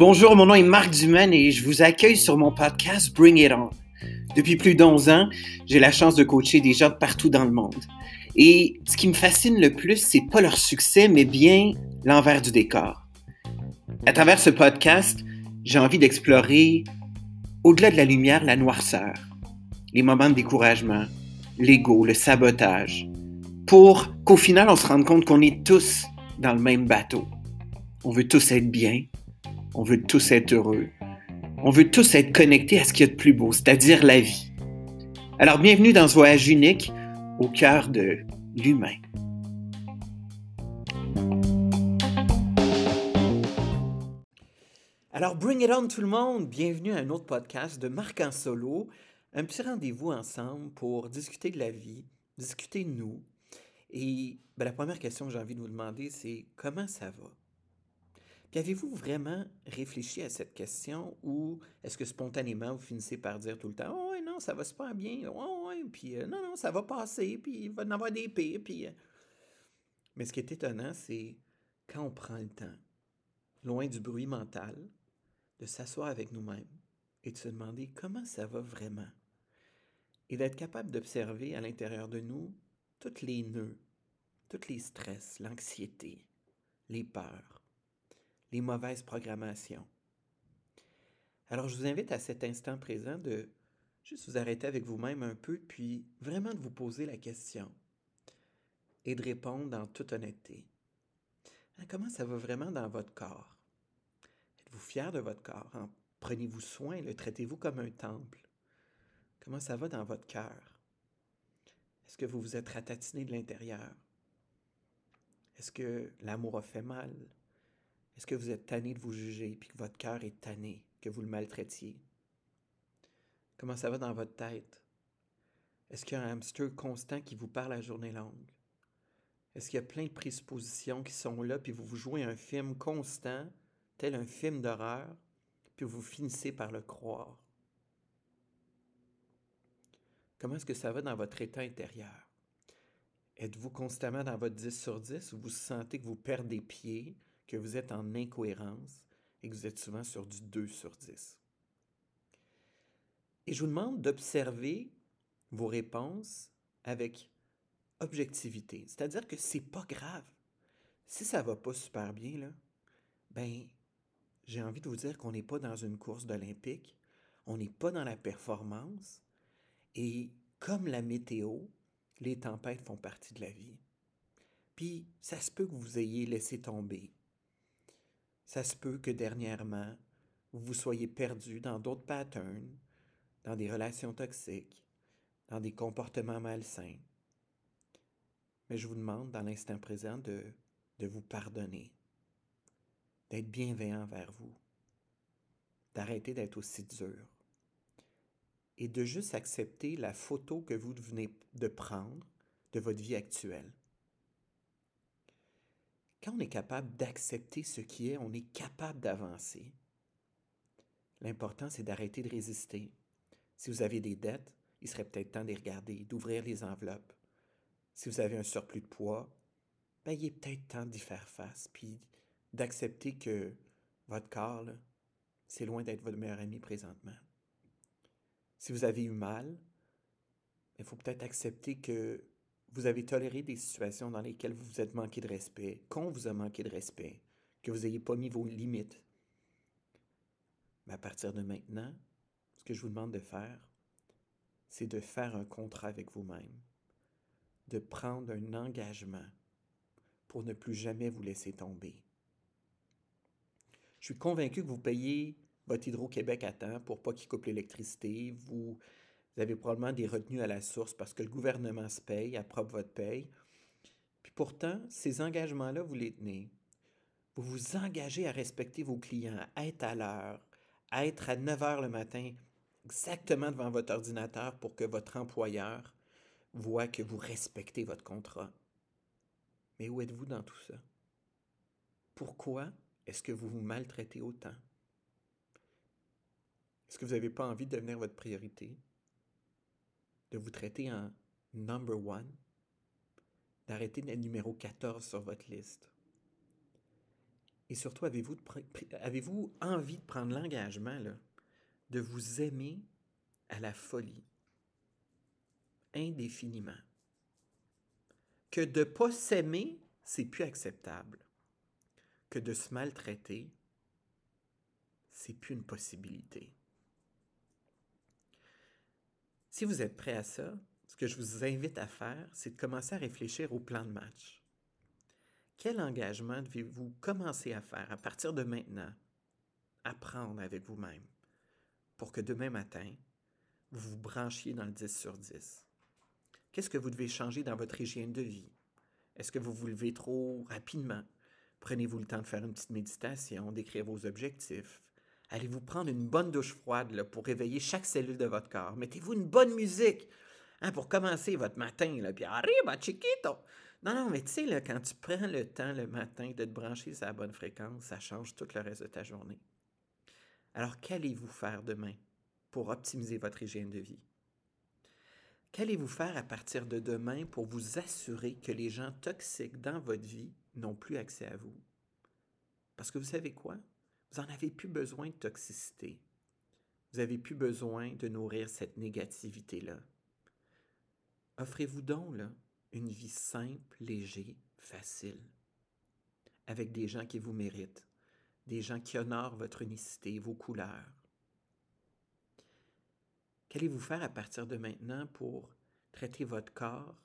Bonjour, mon nom est Marc Dumaine et je vous accueille sur mon podcast Bring It On. Depuis plus d'11 ans, j'ai la chance de coacher des gens de partout dans le monde. Et ce qui me fascine le plus, c'est pas leur succès, mais bien l'envers du décor. À travers ce podcast, j'ai envie d'explorer, au-delà de la lumière, la noirceur, les moments de découragement, l'ego, le sabotage, pour qu'au final, on se rende compte qu'on est tous dans le même bateau. On veut tous être bien, on veut tous être heureux. On veut tous être connectés à ce qu'il y a de plus beau, c'est-à-dire la vie. Alors bienvenue dans ce voyage unique au cœur de l'humain. Alors bring it on tout le monde, bienvenue à un autre podcast de Marc en solo, un petit rendez-vous ensemble pour discuter de la vie, discuter de nous. Et ben, la première question que j'ai envie de vous demander, c'est comment ça va? Puis avez-vous vraiment réfléchi à cette question ou est-ce que spontanément vous finissez par dire tout le temps Oh ouais, non, ça va super bien, oh ouais, puis euh, non, non, ça va passer, puis il va en avoir des pires, puis. Euh. Mais ce qui est étonnant, c'est quand on prend le temps, loin du bruit mental, de s'asseoir avec nous-mêmes et de se demander comment ça va vraiment. Et d'être capable d'observer à l'intérieur de nous tous les nœuds, tous les stress, l'anxiété, les peurs les mauvaises programmations. Alors je vous invite à cet instant présent de juste vous arrêter avec vous-même un peu, puis vraiment de vous poser la question et de répondre en toute honnêteté. Hein, comment ça va vraiment dans votre corps? Êtes-vous fier de votre corps? Prenez-vous soin, le traitez-vous comme un temple? Comment ça va dans votre cœur? Est-ce que vous vous êtes ratatiné de l'intérieur? Est-ce que l'amour a fait mal? Est-ce que vous êtes tanné de vous juger puis que votre cœur est tanné, que vous le maltraitiez? Comment ça va dans votre tête? Est-ce qu'il y a un hamster constant qui vous parle la journée longue? Est-ce qu'il y a plein de présuppositions qui sont là, puis vous vous jouez un film constant, tel un film d'horreur, puis vous finissez par le croire? Comment est-ce que ça va dans votre état intérieur? Êtes-vous constamment dans votre 10 sur 10 ou vous sentez que vous perdez pied, que vous êtes en incohérence et que vous êtes souvent sur du 2 sur 10. Et je vous demande d'observer vos réponses avec objectivité. C'est-à-dire que c'est pas grave. Si ça va pas super bien, là, ben, j'ai envie de vous dire qu'on n'est pas dans une course d'Olympique, on n'est pas dans la performance, et comme la météo, les tempêtes font partie de la vie. Puis, ça se peut que vous ayez laissé tomber ça se peut que dernièrement, vous vous soyez perdu dans d'autres patterns, dans des relations toxiques, dans des comportements malsains. Mais je vous demande dans l'instant présent de, de vous pardonner, d'être bienveillant envers vous, d'arrêter d'être aussi dur et de juste accepter la photo que vous venez de prendre de votre vie actuelle. Quand on est capable d'accepter ce qui est, on est capable d'avancer. L'important, c'est d'arrêter de résister. Si vous avez des dettes, il serait peut-être temps de les regarder, d'ouvrir les enveloppes. Si vous avez un surplus de poids, ben, il est peut-être temps d'y faire face, puis d'accepter que votre corps, c'est loin d'être votre meilleur ami présentement. Si vous avez eu mal, il faut peut-être accepter que vous avez toléré des situations dans lesquelles vous vous êtes manqué de respect, qu'on vous a manqué de respect, que vous n'ayez pas mis vos limites. Mais à partir de maintenant, ce que je vous demande de faire, c'est de faire un contrat avec vous-même, de prendre un engagement pour ne plus jamais vous laisser tomber. Je suis convaincu que vous payez votre Hydro-Québec temps pour pas qu'il coupe l'électricité, vous avez probablement des retenues à la source parce que le gouvernement se paye, approve votre paye. Puis pourtant, ces engagements-là, vous les tenez. Vous vous engagez à respecter vos clients, à être à l'heure, à être à 9 heures le matin, exactement devant votre ordinateur pour que votre employeur voit que vous respectez votre contrat. Mais où êtes-vous dans tout ça? Pourquoi est-ce que vous vous maltraitez autant? Est-ce que vous n'avez pas envie de devenir votre priorité? de vous traiter en number one, d'arrêter d'être numéro 14 sur votre liste? Et surtout, avez-vous, avez-vous envie de prendre l'engagement de vous aimer à la folie, indéfiniment? Que de ne pas s'aimer, c'est plus acceptable. Que de se maltraiter, c'est plus une possibilité. Si vous êtes prêt à ça, ce que je vous invite à faire, c'est de commencer à réfléchir au plan de match. Quel engagement devez-vous commencer à faire à partir de maintenant, à prendre avec vous-même, pour que demain matin, vous vous branchiez dans le 10 sur 10? Qu'est-ce que vous devez changer dans votre hygiène de vie? Est-ce que vous vous levez trop rapidement? Prenez-vous le temps de faire une petite méditation, d'écrire vos objectifs. Allez-vous prendre une bonne douche froide pour réveiller chaque cellule de votre corps? Mettez-vous une bonne musique hein, pour commencer votre matin. Là, puis arriba, chiquito! Non, non, mais tu sais, quand tu prends le temps le matin de te brancher sur la bonne fréquence, ça change tout le reste de ta journée. Alors, qu'allez-vous faire demain pour optimiser votre hygiène de vie? Qu'allez-vous faire à partir de demain pour vous assurer que les gens toxiques dans votre vie n'ont plus accès à vous? Parce que vous savez quoi? Vous n'en avez plus besoin de toxicité. Vous n'avez plus besoin de nourrir cette négativité-là. Offrez-vous donc une vie simple, léger, facile, avec des gens qui vous méritent, des gens qui honorent votre unicité, vos couleurs. Qu'allez-vous faire à partir de maintenant pour traiter votre corps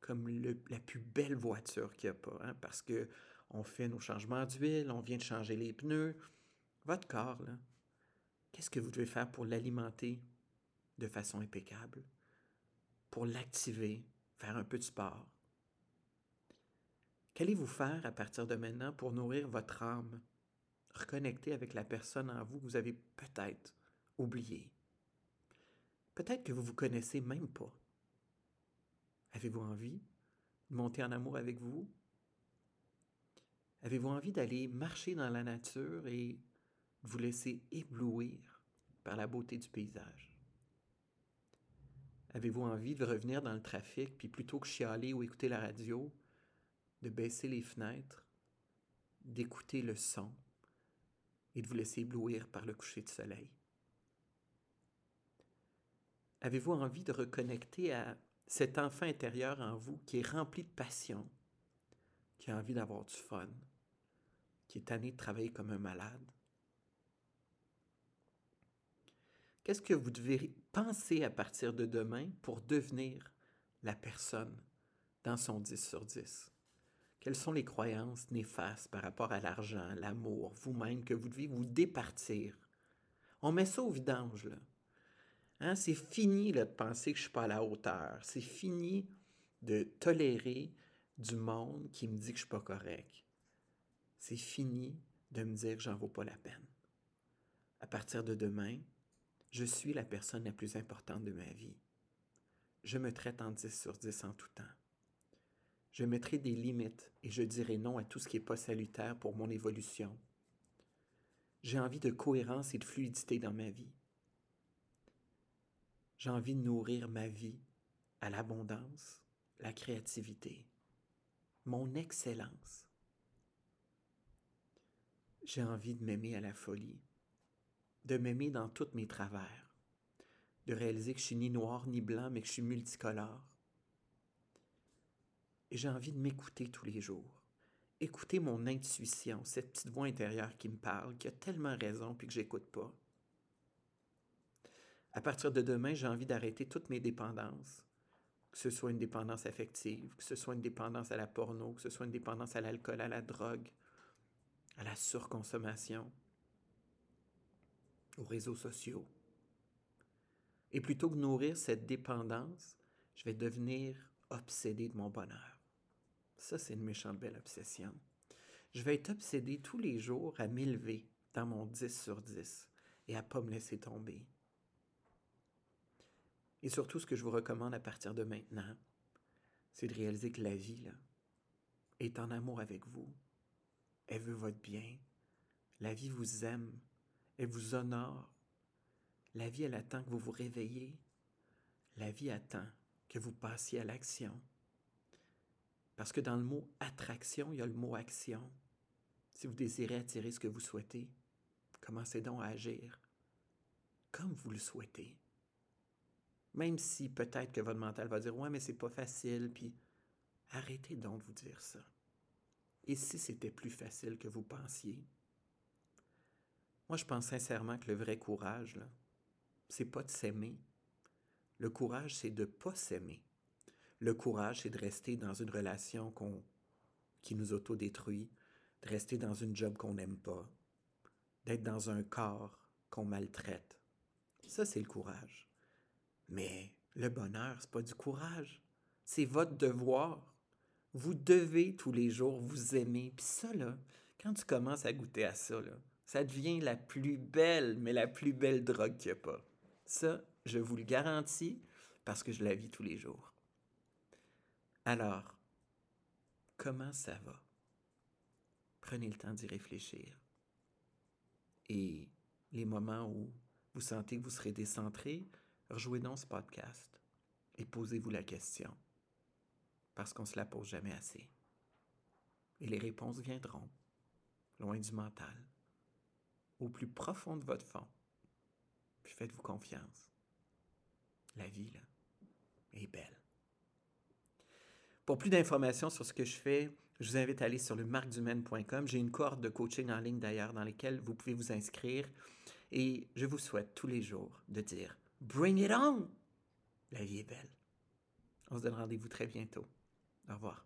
comme la plus belle voiture qu'il n'y a pas? Hein? Parce que on fait nos changements d'huile, on vient de changer les pneus. Votre corps, là, qu'est-ce que vous devez faire pour l'alimenter de façon impeccable? Pour l'activer, faire un peu de sport? Qu'allez-vous faire à partir de maintenant pour nourrir votre âme, reconnecter avec la personne en vous que vous avez peut-être oubliée? Peut-être que vous ne vous connaissez même pas. Avez-vous envie de monter en amour avec vous? Avez-vous envie d'aller marcher dans la nature et vous laisser éblouir par la beauté du paysage? Avez-vous envie de revenir dans le trafic, puis plutôt que chialer ou écouter la radio, de baisser les fenêtres, d'écouter le son et de vous laisser éblouir par le coucher de soleil? Avez-vous envie de reconnecter à cet enfant intérieur en vous qui est rempli de passion, envie d'avoir du fun, qui est tanné de travailler comme un malade? Qu'est-ce que vous devez penser à partir de demain pour devenir la personne dans son 10 sur 10? Quelles sont les croyances néfastes par rapport à l'argent, l'amour, vous-même, que vous devez vous départir? On met ça au vidange, là. Hein? C'est fini de penser que je ne suis pas à la hauteur. C'est fini de tolérer du monde qui me dit que je suis pas correct. C'est fini de me dire que j'en vaux pas la peine. À partir de demain, je suis la personne la plus importante de ma vie. Je me traite en 10 sur 10 en tout temps. Je mettrai des limites et je dirai non à tout ce qui n'est pas salutaire pour mon évolution. J'ai envie de cohérence et de fluidité dans ma vie. J'ai envie de nourrir ma vie à l'abondance, la créativité, mon excellence. J'ai envie de m'aimer à la folie de m'aimer dans tous mes travers, de réaliser que je suis ni noir ni blanc, mais que je suis multicolore. Et j'ai envie de m'écouter tous les jours. Écouter mon intuition, cette petite voix intérieure qui me parle, qui a tellement raison puis que j'écoute pas. À partir de demain, j'ai envie d'arrêter toutes mes dépendances, que ce soit une dépendance affective, que ce soit une dépendance à la porno, que ce soit une dépendance à l'alcool, à la drogue, à la surconsommation, aux réseaux sociaux. Et plutôt que nourrir cette dépendance, je vais devenir obsédé de mon bonheur. Ça, c'est une méchante belle obsession. Je vais être obsédé tous les jours à m'élever dans mon 10 sur 10 et à ne pas me laisser tomber. Et surtout, ce que je vous recommande à partir de maintenant, c'est de réaliser que la vie là, est en amour avec vous. Elle veut votre bien. La vie vous aime. Elle vous honore. La vie, elle attend que vous vous réveillez. La vie attend que vous passiez à l'action. Parce que dans le mot attraction, il y a le mot action. Si vous désirez attirer ce que vous souhaitez, commencez donc à agir comme vous le souhaitez. Même si peut-être que votre mental va dire Ouais, mais c'est pas facile, puis arrêtez donc de vous dire ça. Et si c'était plus facile que vous pensiez? Moi, je pense sincèrement que le vrai courage, là, c'est pas de s'aimer. Le courage, c'est de pas s'aimer. Le courage, c'est de rester dans une relation qu'on, qui nous autodétruit, de rester dans une job qu'on n'aime pas, d'être dans un corps qu'on maltraite. Ça, c'est le courage. Mais le bonheur, c'est pas du courage. C'est votre devoir. Vous devez tous les jours vous aimer. Puis ça, là, quand tu commences à goûter à ça, là, ça devient la plus belle, mais la plus belle drogue qu'il n'y a pas. Ça, je vous le garantis parce que je la vis tous les jours. Alors, comment ça va? Prenez le temps d'y réfléchir. Et les moments où vous sentez que vous serez décentré, rejouez dans ce podcast et posez-vous la question. Parce qu'on ne se la pose jamais assez. Et les réponses viendront, loin du mental, au plus profond de votre fond. Puis faites-vous confiance. La vie, est belle. Pour plus d'informations sur ce que je fais, je vous invite à aller sur le marcdumaine.com. J'ai une cohorte de coaching en ligne d'ailleurs dans lesquelles vous pouvez vous inscrire. Et je vous souhaite tous les jours de dire Bring it on! La vie est belle. On se donne rendez-vous très bientôt. Au revoir.